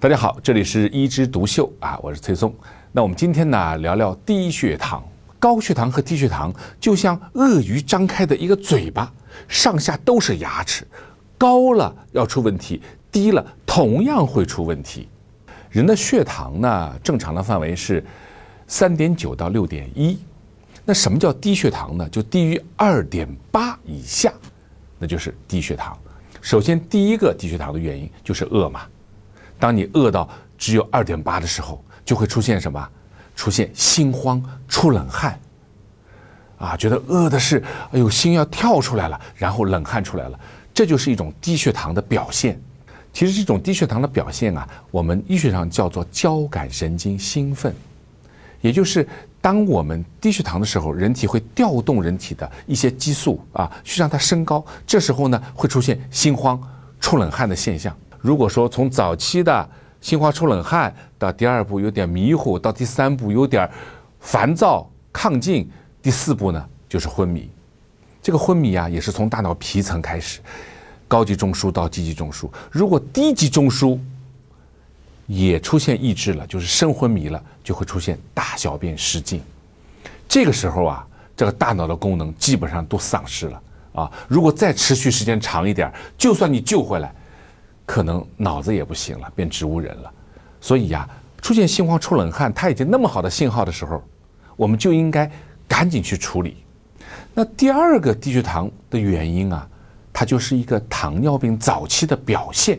大家好，这里是一枝独秀啊，我是崔松。那我们今天呢聊聊低血糖。高血糖和低血糖就像鳄鱼张开的一个嘴巴，上下都是牙齿，高了要出问题，低了同样会出问题。人的血糖呢，正常的范围是三点九到六点一。那什么叫低血糖呢？就低于二点八以下，那就是低血糖。首先，第一个低血糖的原因就是饿嘛。当你饿到只有二点八的时候，就会出现什么？出现心慌、出冷汗，啊，觉得饿的是，哎呦，心要跳出来了，然后冷汗出来了，这就是一种低血糖的表现。其实这种低血糖的表现啊，我们医学上叫做交感神经兴奋，也就是当我们低血糖的时候，人体会调动人体的一些激素啊，去让它升高。这时候呢，会出现心慌、出冷汗的现象。如果说从早期的心慌出冷汗，到第二步有点迷糊，到第三步有点烦躁亢进，第四步呢就是昏迷。这个昏迷啊，也是从大脑皮层开始，高级中枢到低级中枢。如果低级中枢也出现抑制了，就是深昏迷了，就会出现大小便失禁。这个时候啊，这个大脑的功能基本上都丧失了啊。如果再持续时间长一点，就算你救回来。可能脑子也不行了，变植物人了，所以呀，出现心慌、出冷汗，他已经那么好的信号的时候，我们就应该赶紧去处理。那第二个低血糖的原因啊，它就是一个糖尿病早期的表现。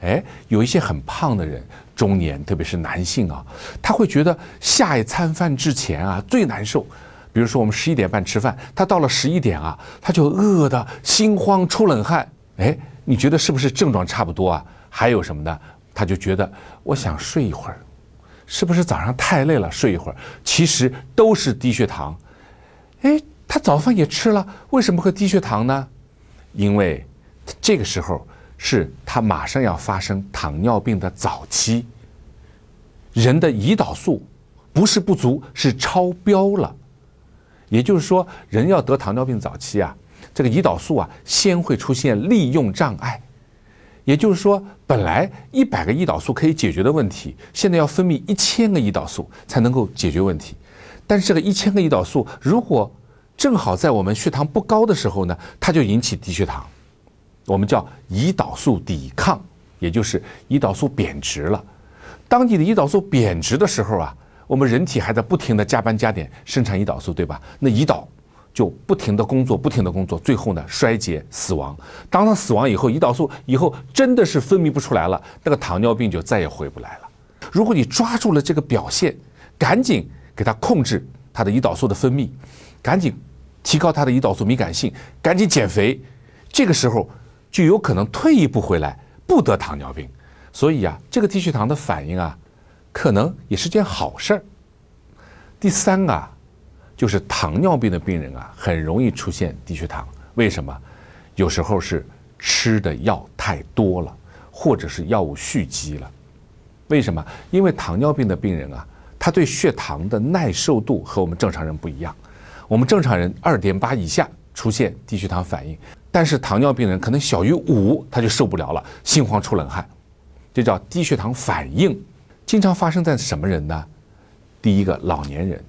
哎，有一些很胖的人，中年，特别是男性啊，他会觉得下一餐饭之前啊最难受。比如说我们十一点半吃饭，他到了十一点啊，他就饿得心慌、出冷汗。哎。你觉得是不是症状差不多啊？还有什么呢？他就觉得我想睡一会儿，是不是早上太累了睡一会儿？其实都是低血糖。哎，他早饭也吃了，为什么会低血糖呢？因为这个时候是他马上要发生糖尿病的早期，人的胰岛素不是不足，是超标了。也就是说，人要得糖尿病早期啊。这个胰岛素啊，先会出现利用障碍，也就是说，本来一百个胰岛素可以解决的问题，现在要分泌一千个胰岛素才能够解决问题。但是这个一千个胰岛素，如果正好在我们血糖不高的时候呢，它就引起低血糖，我们叫胰岛素抵抗，也就是胰岛素贬值了。当你的胰岛素贬值的时候啊，我们人体还在不停的加班加点生产胰岛素，对吧？那胰岛。就不停的工作，不停的工作，最后呢衰竭死亡。当他死亡以后，胰岛素以后真的是分泌不出来了，那个糖尿病就再也回不来了。如果你抓住了这个表现，赶紧给他控制他的胰岛素的分泌，赶紧提高他的胰岛素敏感性，赶紧减肥，这个时候就有可能退一步回来不得糖尿病。所以啊，这个低血糖的反应啊，可能也是件好事儿。第三啊。就是糖尿病的病人啊，很容易出现低血糖。为什么？有时候是吃的药太多了，或者是药物蓄积了。为什么？因为糖尿病的病人啊，他对血糖的耐受度和我们正常人不一样。我们正常人二点八以下出现低血糖反应，但是糖尿病人可能小于五他就受不了了，心慌出冷汗，这叫低血糖反应。经常发生在什么人呢？第一个，老年人。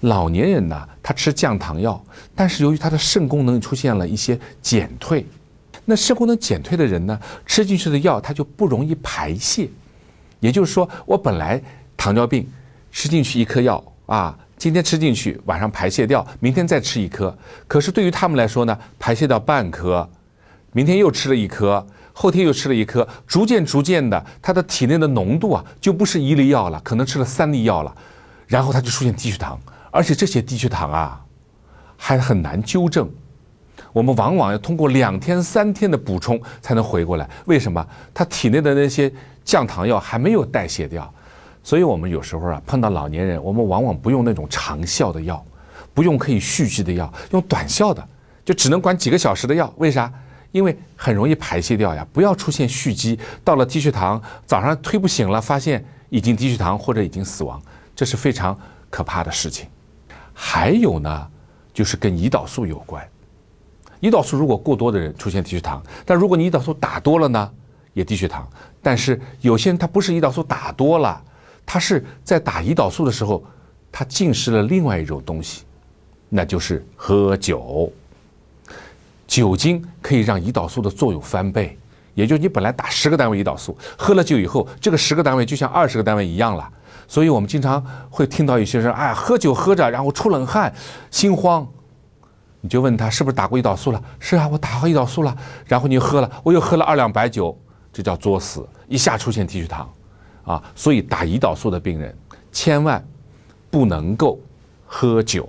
老年人呢，他吃降糖药，但是由于他的肾功能出现了一些减退，那肾功能减退的人呢，吃进去的药他就不容易排泄。也就是说，我本来糖尿病吃进去一颗药啊，今天吃进去，晚上排泄掉，明天再吃一颗。可是对于他们来说呢，排泄掉半颗，明天又吃了一颗，后天又吃了一颗，逐渐逐渐的，他的体内的浓度啊，就不是一粒药了，可能吃了三粒药了，然后他就出现低血糖。而且这些低血糖啊，还很难纠正，我们往往要通过两天三天的补充才能回过来。为什么？他体内的那些降糖药还没有代谢掉，所以我们有时候啊碰到老年人，我们往往不用那种长效的药，不用可以蓄积的药，用短效的，就只能管几个小时的药。为啥？因为很容易排泄掉呀，不要出现蓄积，到了低血糖早上推不醒了，发现已经低血糖或者已经死亡，这是非常可怕的事情。还有呢，就是跟胰岛素有关。胰岛素如果过多的人出现低血糖，但如果你胰岛素打多了呢，也低血糖。但是有些人他不是胰岛素打多了，他是在打胰岛素的时候，他进食了另外一种东西，那就是喝酒。酒精可以让胰岛素的作用翻倍，也就是你本来打十个单位胰岛素，喝了酒以后，这个十个单位就像二十个单位一样了。所以我们经常会听到有些人，哎，喝酒喝着，然后出冷汗，心慌。你就问他是不是打过胰岛素了？是啊，我打过胰岛素了。然后你又喝了，我又喝了二两白酒，这叫作死，一下出现低血糖，啊，所以打胰岛素的病人千万不能够喝酒。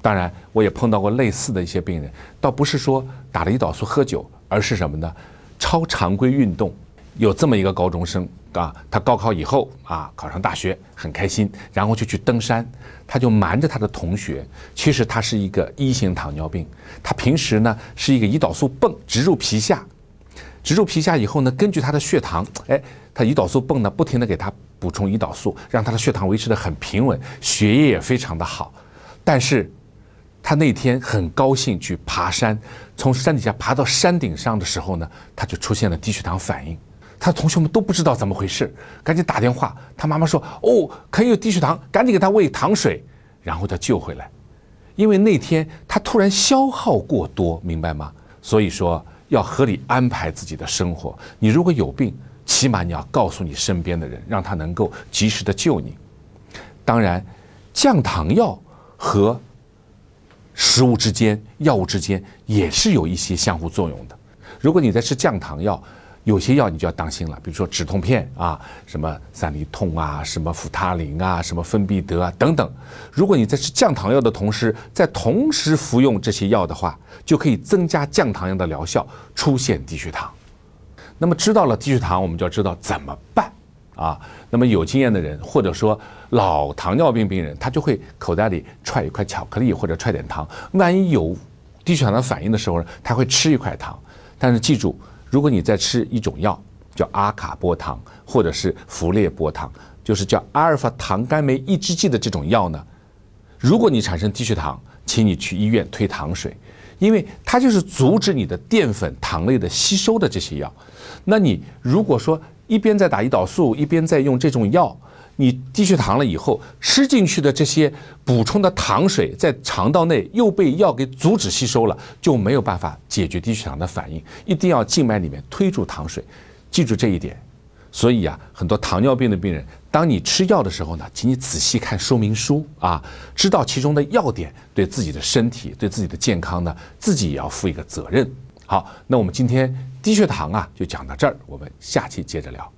当然，我也碰到过类似的一些病人，倒不是说打了胰岛素喝酒，而是什么呢？超常规运动。有这么一个高中生啊，他高考以后啊，考上大学很开心，然后就去登山。他就瞒着他的同学，其实他是一个一型糖尿病。他平时呢是一个胰岛素泵植入皮下，植入皮下以后呢，根据他的血糖，哎，他胰岛素泵呢不停的给他补充胰岛素，让他的血糖维持的很平稳，血液也非常的好。但是，他那天很高兴去爬山，从山底下爬到山顶上的时候呢，他就出现了低血糖反应。他同学们都不知道怎么回事，赶紧打电话。他妈妈说：“哦，可以有低血糖，赶紧给他喂糖水，然后他救回来。因为那天他突然消耗过多，明白吗？所以说要合理安排自己的生活。你如果有病，起码你要告诉你身边的人，让他能够及时的救你。当然，降糖药和食物之间、药物之间也是有一些相互作用的。如果你在吃降糖药，有些药你就要当心了，比如说止痛片啊，什么三利痛啊，什么辅他林啊，什么芬必得啊等等。如果你在吃降糖药的同时，在同时服用这些药的话，就可以增加降糖药的疗效，出现低血糖。那么知道了低血糖，我们就要知道怎么办啊。那么有经验的人，或者说老糖尿病病人，他就会口袋里揣一块巧克力或者揣点糖，万一有低血糖的反应的时候呢，他会吃一块糖。但是记住。如果你在吃一种药，叫阿卡波糖或者是氟列波糖，就是叫阿尔法糖苷酶抑制剂的这种药呢，如果你产生低血糖，请你去医院推糖水，因为它就是阻止你的淀粉糖类的吸收的这些药。那你如果说一边在打胰岛素，一边在用这种药。你低血糖了以后，吃进去的这些补充的糖水在肠道内又被药给阻止吸收了，就没有办法解决低血糖的反应。一定要静脉里面推注糖水，记住这一点。所以啊，很多糖尿病的病人，当你吃药的时候呢，请你仔细看说明书啊，知道其中的要点，对自己的身体、对自己的健康呢，自己也要负一个责任。好，那我们今天低血糖啊，就讲到这儿，我们下期接着聊。